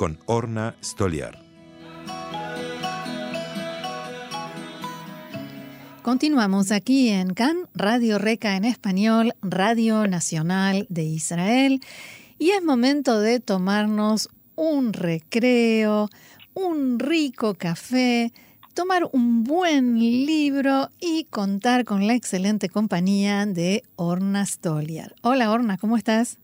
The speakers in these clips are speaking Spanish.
con Orna Stoliar. Continuamos aquí en CAN, Radio Reca en español, Radio Nacional de Israel, y es momento de tomarnos un recreo, un rico café, tomar un buen libro y contar con la excelente compañía de Orna Stoliar. Hola Orna, ¿cómo estás?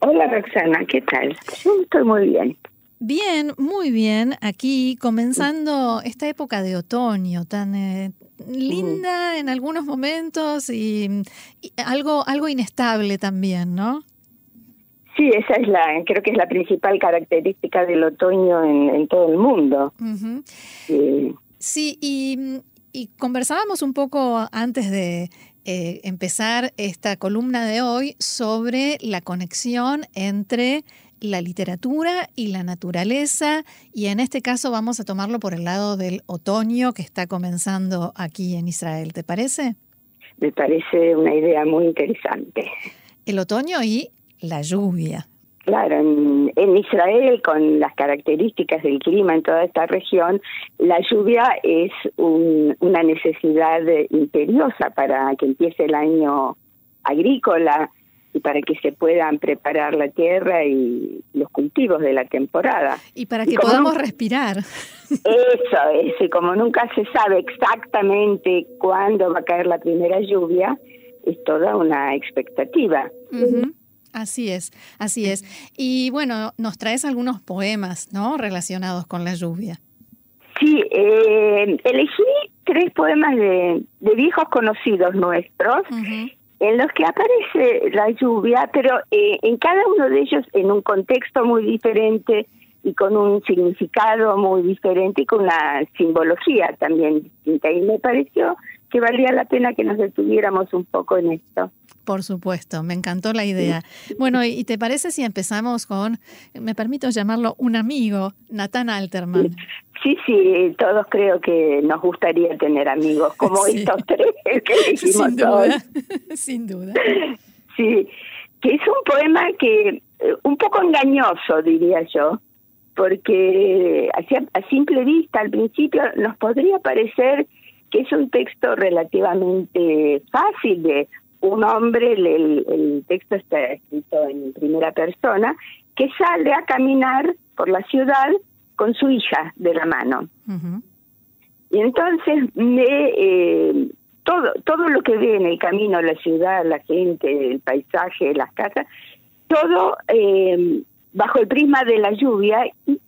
Hola Roxana, ¿qué tal? estoy muy bien. Bien, muy bien. Aquí comenzando esta época de otoño tan eh, linda en algunos momentos y, algo, algo inestable también, ¿no? Sí, esa es la, creo que es la principal característica del otoño en, todo el mundo. sí. y, y conversábamos un poco antes de eh, empezar esta columna de hoy sobre la conexión entre la literatura y la naturaleza y en este caso vamos a tomarlo por el lado del otoño que está comenzando aquí en Israel. ¿Te parece? Me parece una idea muy interesante. El otoño y la lluvia. Claro, en, Israel, con las características del clima en toda esta región, la lluvia es una necesidad imperiosa para que empiece el año agrícola y para que se puedan preparar la tierra y los cultivos de la temporada. Y para que podamos respirar. Eso es, y como nunca se sabe exactamente cuándo va a caer la primera lluvia, es toda una expectativa. Así es, así es. Y bueno, nos traes algunos poemas, ¿no? Relacionados con la lluvia. Sí, eh, elegí tres poemas de, viejos conocidos nuestros, en los que aparece la lluvia, pero eh, en cada uno de ellos en un contexto muy diferente y con un significado muy diferente y con una simbología también distinta. Y me pareció que valía la pena que nos detuviéramos un poco en esto. Por supuesto, me encantó la idea. Bueno, ¿y te parece si empezamos con, me permito llamarlo un amigo, Natán Alterman? Sí, sí, todos creo que nos gustaría tener amigos como estos tres que dijimos Sin duda, sin duda. Sí, que es un poema que eh, un poco engañoso, diría yo, porque a simple vista al principio nos podría parecer que es un texto relativamente fácil de un hombre, el, texto está escrito en primera persona, que sale a caminar por la ciudad con su hija de la mano. Y entonces me, eh, todo, todo lo que ve en el camino, la ciudad, la gente, el paisaje, las casas, todo eh, bajo el prisma de la lluvia, y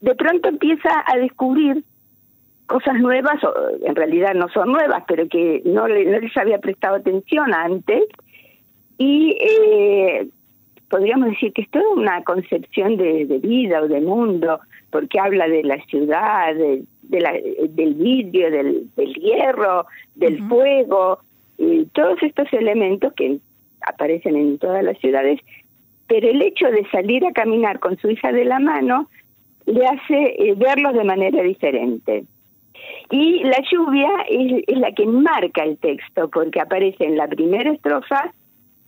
de pronto empieza a descubrir cosas nuevas, en realidad no son nuevas, pero que no, le, no les había prestado atención antes. Y eh, podríamos decir que es toda una concepción de, vida o de mundo, porque habla de la ciudad, de, la, del vidrio, del, hierro, del fuego, y todos estos elementos que aparecen en todas las ciudades, pero el hecho de salir a caminar con su hija de la mano le hace eh, verlos de manera diferente. Y la lluvia es, la que marca el texto, porque aparece en la primera estrofa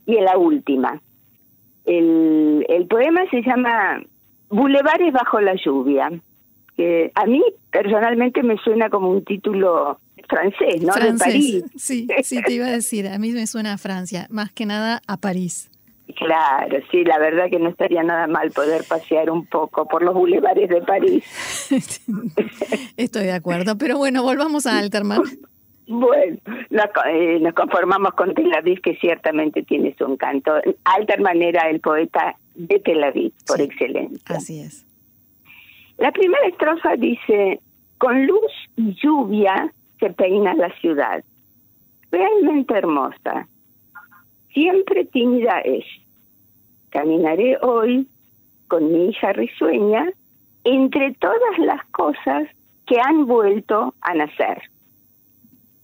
y en la última. El, el poema se llama Bulevares bajo la lluvia, que a mí personalmente me suena como un título francés, ¿no? De París. Sí, sí, te iba a decir, a mí me suena a Francia, más que nada a París. Claro, sí, la verdad que no estaría nada mal poder pasear un poco por los bulevares de París. Estoy de acuerdo, pero bueno, volvamos a Alterman. Bueno, eh, nos, conformamos con Tel Aviv, que ciertamente tiene su encanto. Alterman era el poeta de Tel Aviv, por excelencia. Así es. La primera estrofa dice, con luz y lluvia se peina la ciudad. Realmente hermosa siempre tímida es. Caminaré hoy con mi hija risueña entre todas las cosas que han vuelto a nacer.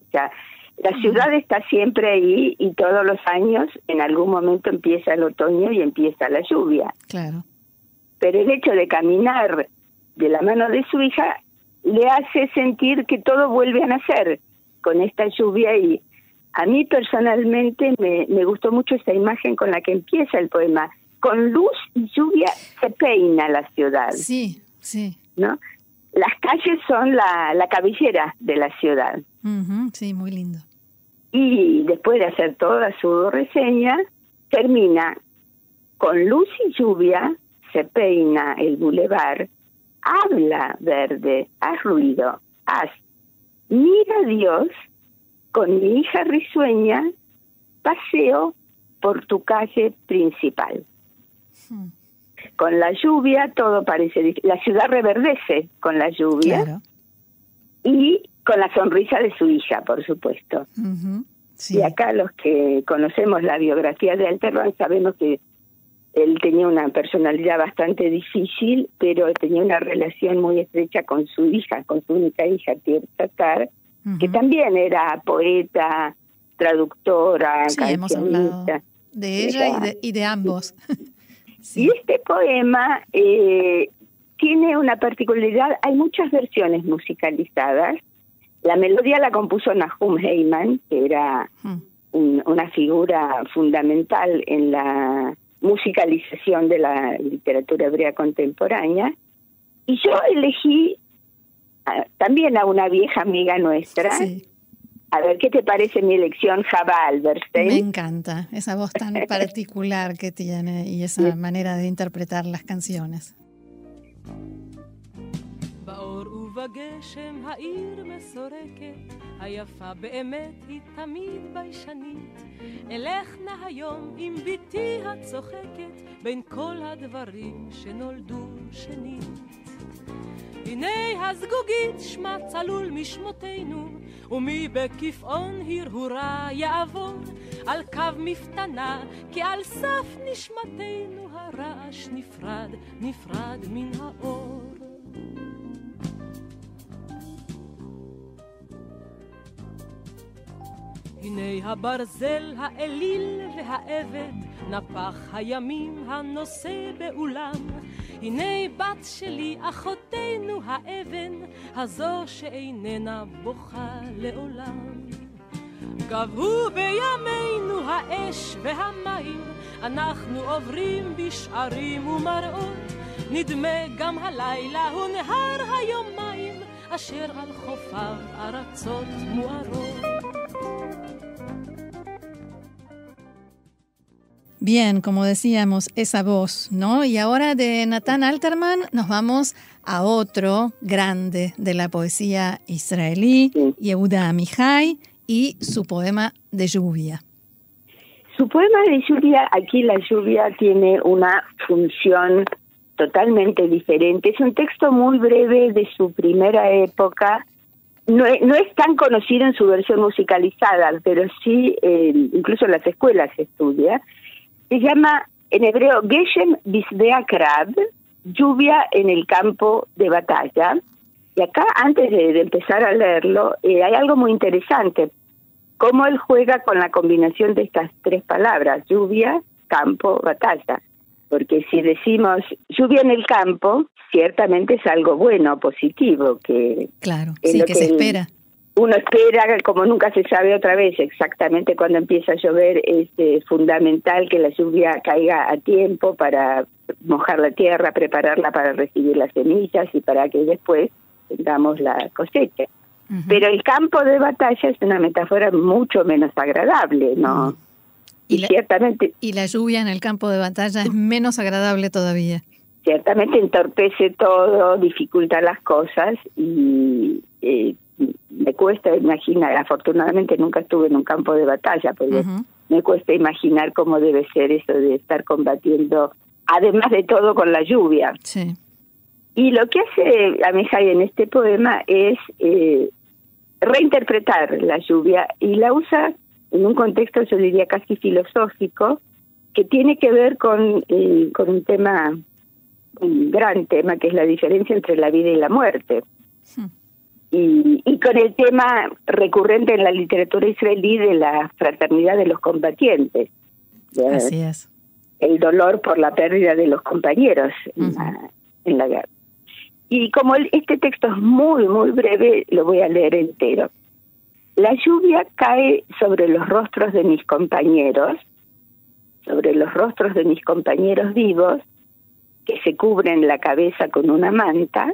O sea, la ciudad está siempre ahí y todos los años en algún momento empieza el otoño y empieza la lluvia. Claro. Pero el hecho de caminar de la mano de su hija le hace sentir que todo vuelve a nacer con esta lluvia y a mí personalmente me, me gustó mucho esta imagen con la que empieza el poema. Con luz y lluvia se peina la ciudad. Sí, sí. ¿No? Las calles son la, la cabellera de la ciudad. sí, muy lindo. Y después de hacer toda su reseña, termina con luz y lluvia, se peina el bulevar, habla verde, haz ruido, haz, mira a Dios, con mi hija risueña, paseo por tu calle principal. Hmm. Con la lluvia todo parece, la ciudad reverdece con la lluvia y con la sonrisa de su hija, por supuesto. Y acá los que conocemos la biografía de Alterman sabemos que él tenía una personalidad bastante difícil, pero tenía una relación muy estrecha con su hija, con su única hija, Que también era poeta, traductora, sí, hemos hablado de ella y de, y de ambos. Y este poema eh, tiene una particularidad, hay muchas versiones musicalizadas. La melodía la compuso Nahum Heyman, que era una figura fundamental en la musicalización de la literatura hebrea contemporánea. Y yo elegí también a una vieja amiga nuestra. A ver, ¿qué te parece mi elección, Java Alberstein? Me encanta esa voz tan particular que tiene y esa manera de interpretar las canciones. ובגשם העיר מסורקת, היפה באמת היא תמיד ביישנית. אלך נא היום עם בתי הצוחקת, בין כל הדברים שנולדו שנית. הנה הזגוגית שמה צלול משמותינו, ומי בקיפאון הרהורה יעבור, על קו מפתנה, כי על סף נשמתנו הרעש נפרד, נפרד מן האור. הנה הברזל האליל והעבד, נפח הימים הנושא באולם. הנה בת שלי, אחותנו האבן, הזו שאיננה בוכה לעולם. גבהו בימינו האש והמים, אנחנו עוברים בשערים ומראות. נדמה גם הלילה הוא נהר היומיים, אשר על חופיו ארצות מוארות. Bien, como decíamos, esa voz, ¿no? Y ahora de Nathan Alterman nos vamos a otro grande de la poesía israelí, Yehuda Amihai, y su poema de lluvia. Su poema de lluvia, aquí la lluvia tiene una función totalmente diferente. Es un texto muy breve de su primera época. No, no es tan conocido en su versión musicalizada, pero sí, eh, incluso en las escuelas se estudia se llama en hebreo Geshem Bisdea Krab, lluvia en el campo de batalla. Y acá, antes de, empezar a leerlo, eh, hay algo muy interesante, cómo él juega con la combinación de estas tres palabras, lluvia, campo, batalla. Porque si decimos lluvia en el campo, ciertamente es algo bueno, positivo, que... Claro, sí, que, se espera uno espera, como nunca se sabe otra vez exactamente cuando empieza a llover, es eh, fundamental que la lluvia caiga a tiempo para mojar la tierra, prepararla para recibir las semillas y para que después tengamos la cosecha. Pero el campo de batalla es una metáfora mucho menos agradable, ¿no? Y, ciertamente... Y la lluvia en el campo de batalla es menos agradable todavía. Ciertamente entorpece todo, dificulta las cosas y eh, me cuesta imaginar, afortunadamente nunca estuve en un campo de batalla, pero me cuesta imaginar cómo debe ser eso de estar combatiendo, además de todo con la lluvia. Sí. Y lo que hace Amejay en este poema es eh, reinterpretar la lluvia y la usa en un contexto, yo diría, casi filosófico, que tiene que ver con, eh, con un tema un gran tema que es la diferencia entre la vida y la muerte. Hmm. Y, y, con el tema recurrente en la literatura israelí de la fraternidad de los combatientes. Así es. El dolor por la pérdida de los compañeros en, la, en la guerra. Y como este texto es muy, muy breve, lo voy a leer entero. La lluvia cae sobre los rostros de mis compañeros, sobre los rostros de mis compañeros vivos, que se cubren la cabeza con una manta,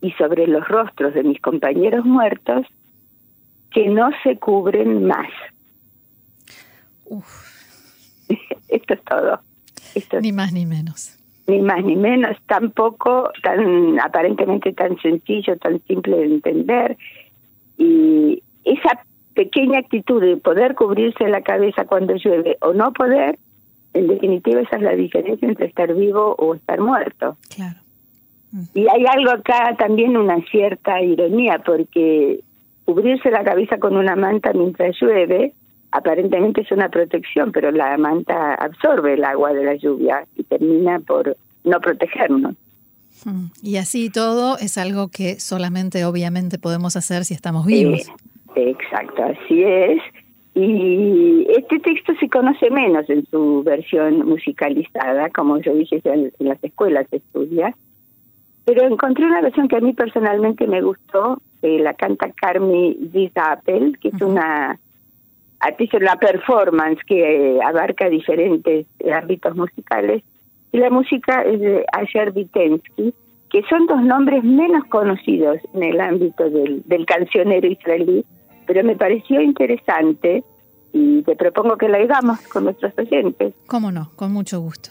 y sobre los rostros de mis compañeros muertos, que no se cubren más. Esto es todo. ni más ni menos. Ni más ni menos, tampoco tan aparentemente tan sencillo, tan simple de entender. Y esa pequeña actitud de poder cubrirse la cabeza cuando llueve o no poder, en definitiva esa es la diferencia entre estar vivo o estar muerto. Claro. Y hay algo acá también, una cierta ironía, porque cubrirse la cabeza con una manta mientras llueve, aparentemente es una protección, pero la manta absorbe el agua de la lluvia y termina por no protegernos. Mm. Y así todo es algo que solamente obviamente podemos hacer si estamos vivos. exacto, así es. Y este texto se conoce menos en su versión musicalizada, como yo dije, en, las escuelas se estudia, pero encontré una versión que a mí personalmente me gustó, la canta Carmi Apple, que es una artista, una performance que abarca diferentes ámbitos musicales, y la música es de Asher Vitensky, que son dos nombres menos conocidos en el ámbito del, del cancionero israelí, pero me pareció interesante y te propongo que la hagamos con nuestros oyentes. Cómo no, con mucho gusto.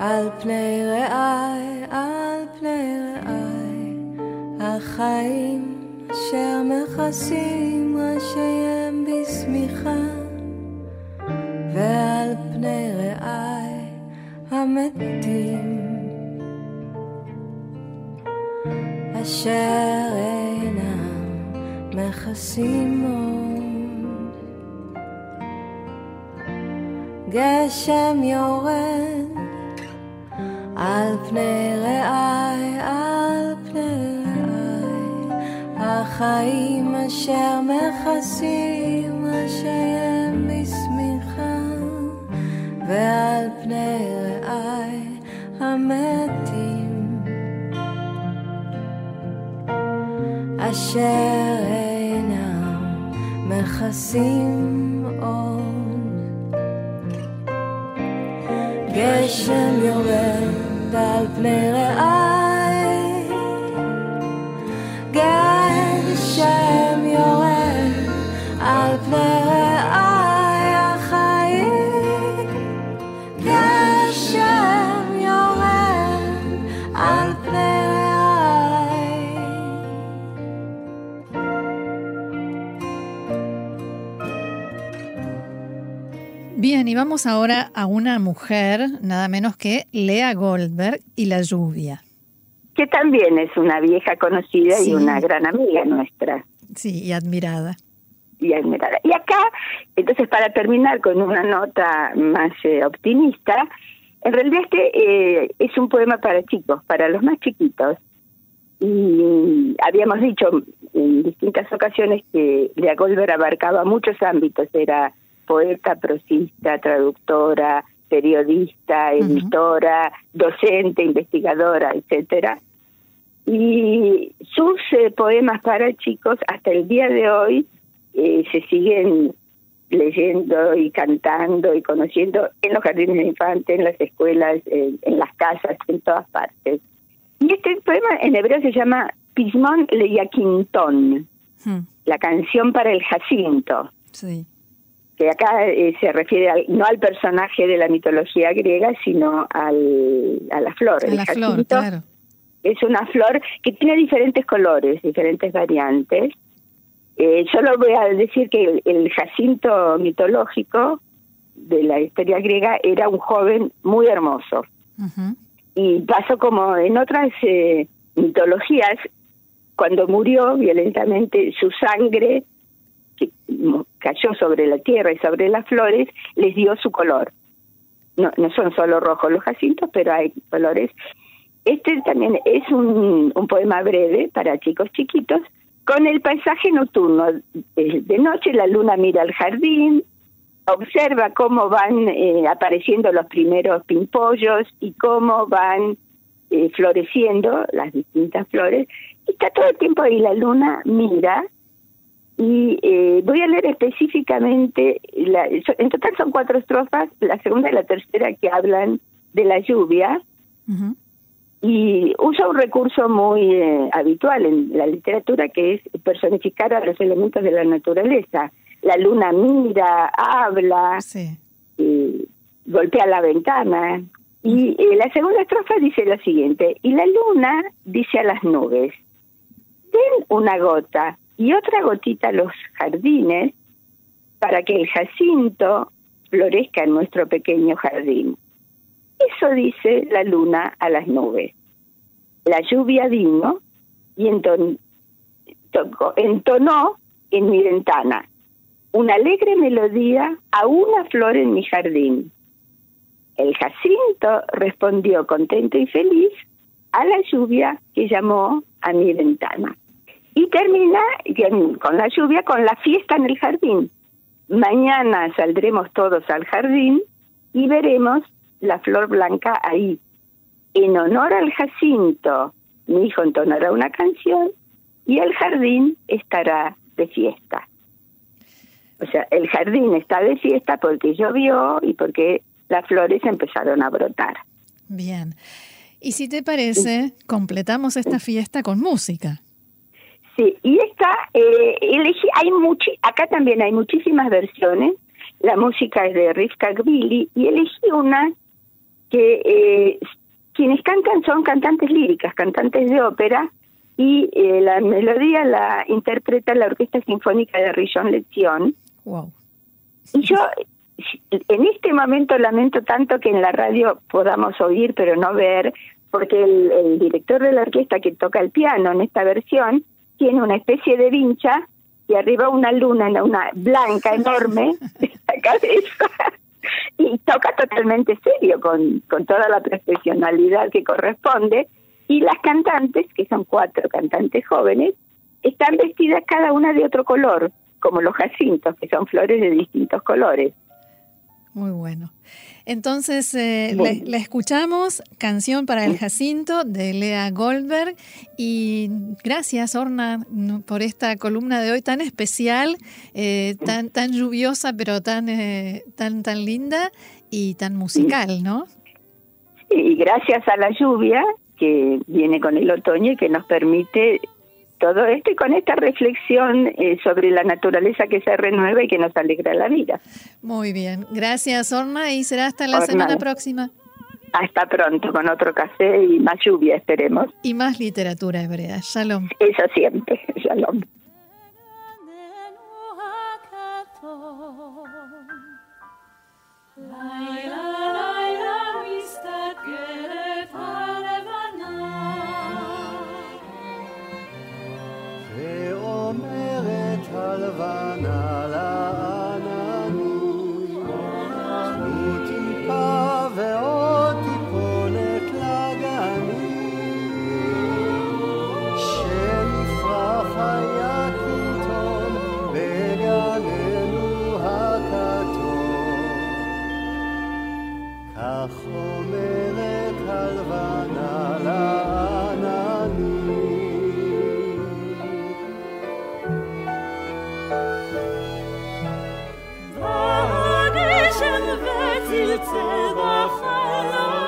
על פני רעי, על פני רעי, החיים אשר מכסים ראשיהם בשמיכה, ועל פני רעי המתים, אשר אינם מכסים עוד. גשם יורד על פני רעי, על פני רעי, החיים אשר מכסים ראשיהם בשמיכה, ועל פני רעי המתים, אשר אינם מכסים עוד. גשם יורד על פני רעי y vamos ahora a una mujer, nada menos que Lea Goldberg y La lluvia. Que también es una vieja conocida y una gran amiga nuestra. Sí, y admirada. Y admirada. Y acá, entonces para terminar con una nota más eh, optimista, en realidad este eh, es un poema para chicos, para los más chiquitos. Y habíamos dicho en distintas ocasiones que Lea Goldberg abarcaba muchos ámbitos, era poeta, prosista, traductora, periodista, editora, docente, investigadora, etcétera. Y sus eh, poemas para chicos hasta el día de hoy eh, se siguen leyendo y cantando y conociendo en los jardines de infantes, en las escuelas, en las casas, en todas partes. Y este poema en hebreo se llama Pismón Leyaquintón, la canción para el Jacinto. Sí que acá eh, se refiere no al personaje de la mitología griega, sino al, a la flor. la flor, claro. Es una flor que tiene diferentes colores, diferentes variantes. Eh, solo voy a decir que el, Jacinto mitológico de la historia griega era un joven muy hermoso. Y pasó como en otras eh, mitologías, cuando murió violentamente, su sangre cayó sobre la tierra y sobre las flores, les dio su color. No, no son solo rojos los jacintos, pero hay colores. Este también es un, poema breve para chicos chiquitos, con el paisaje nocturno. De noche la luna mira al jardín, observa cómo van eh, apareciendo los primeros pimpollos y cómo van eh, floreciendo las distintas flores. Está todo el tiempo ahí la luna mira y eh, voy a leer específicamente, la, en total son cuatro estrofas, la segunda y la tercera que hablan de la lluvia. Y usa un recurso muy habitual en la literatura que es personificar a los elementos de la naturaleza la luna mira, habla, golpea la ventana. Y la segunda estrofa dice lo siguiente, y la luna dice a las nubes, den una gota y otra gotita a los jardines para que el jacinto florezca en nuestro pequeño jardín. Eso dice la luna a las nubes. La lluvia vino y entonó en mi ventana una alegre melodía a una flor en mi jardín. El jacinto respondió contento y feliz a la lluvia que llamó a mi ventana. Y termina con la lluvia, con la fiesta en el jardín. Mañana saldremos todos al jardín y veremos la flor blanca ahí. En honor al jacinto, mi hijo entonará una canción y el jardín estará de fiesta. O sea, el jardín está de fiesta porque llovió y porque las flores empezaron a brotar. Bien. Y si te parece, completamos esta fiesta con música. Sí, y esta, eh, elegí, hay muchi, acá también hay muchísimas versiones. La música es de Rivka Gbili y elegí una que eh, quienes cantan son cantantes líricas, cantantes de ópera, y eh, la melodía la interpreta la Orquesta Sinfónica de Rillon Lección. Y yo en este momento lamento tanto que en la radio podamos oír pero no ver, porque el, director de la orquesta que toca el piano en esta versión tiene una especie de vincha y arriba una luna, una blanca enorme en la cabeza. Y toca totalmente serio con, con toda la profesionalidad que corresponde. Y las cantantes, que son cuatro cantantes jóvenes, están vestidas cada una de otro color como los jacintos, que son flores de distintos colores. Muy bueno. Entonces, eh, la, escuchamos, Canción para el Jacinto de Lea Goldberg. Y gracias, Orna, por esta columna de hoy tan especial, eh, tan, tan lluviosa, pero tan, eh, tan, tan linda y tan musical, ¿no? Y gracias a la lluvia que viene con el otoño y que nos permite todo esto y con esta reflexión eh, sobre la naturaleza que se renueva y que nos alegra la vida. Muy bien, gracias Orna y será hasta la semana próxima. Hasta pronto con otro café y más lluvia esperemos. Y más literatura hebrea. Shalom. Eso siempre. Shalom. Sitze the allein.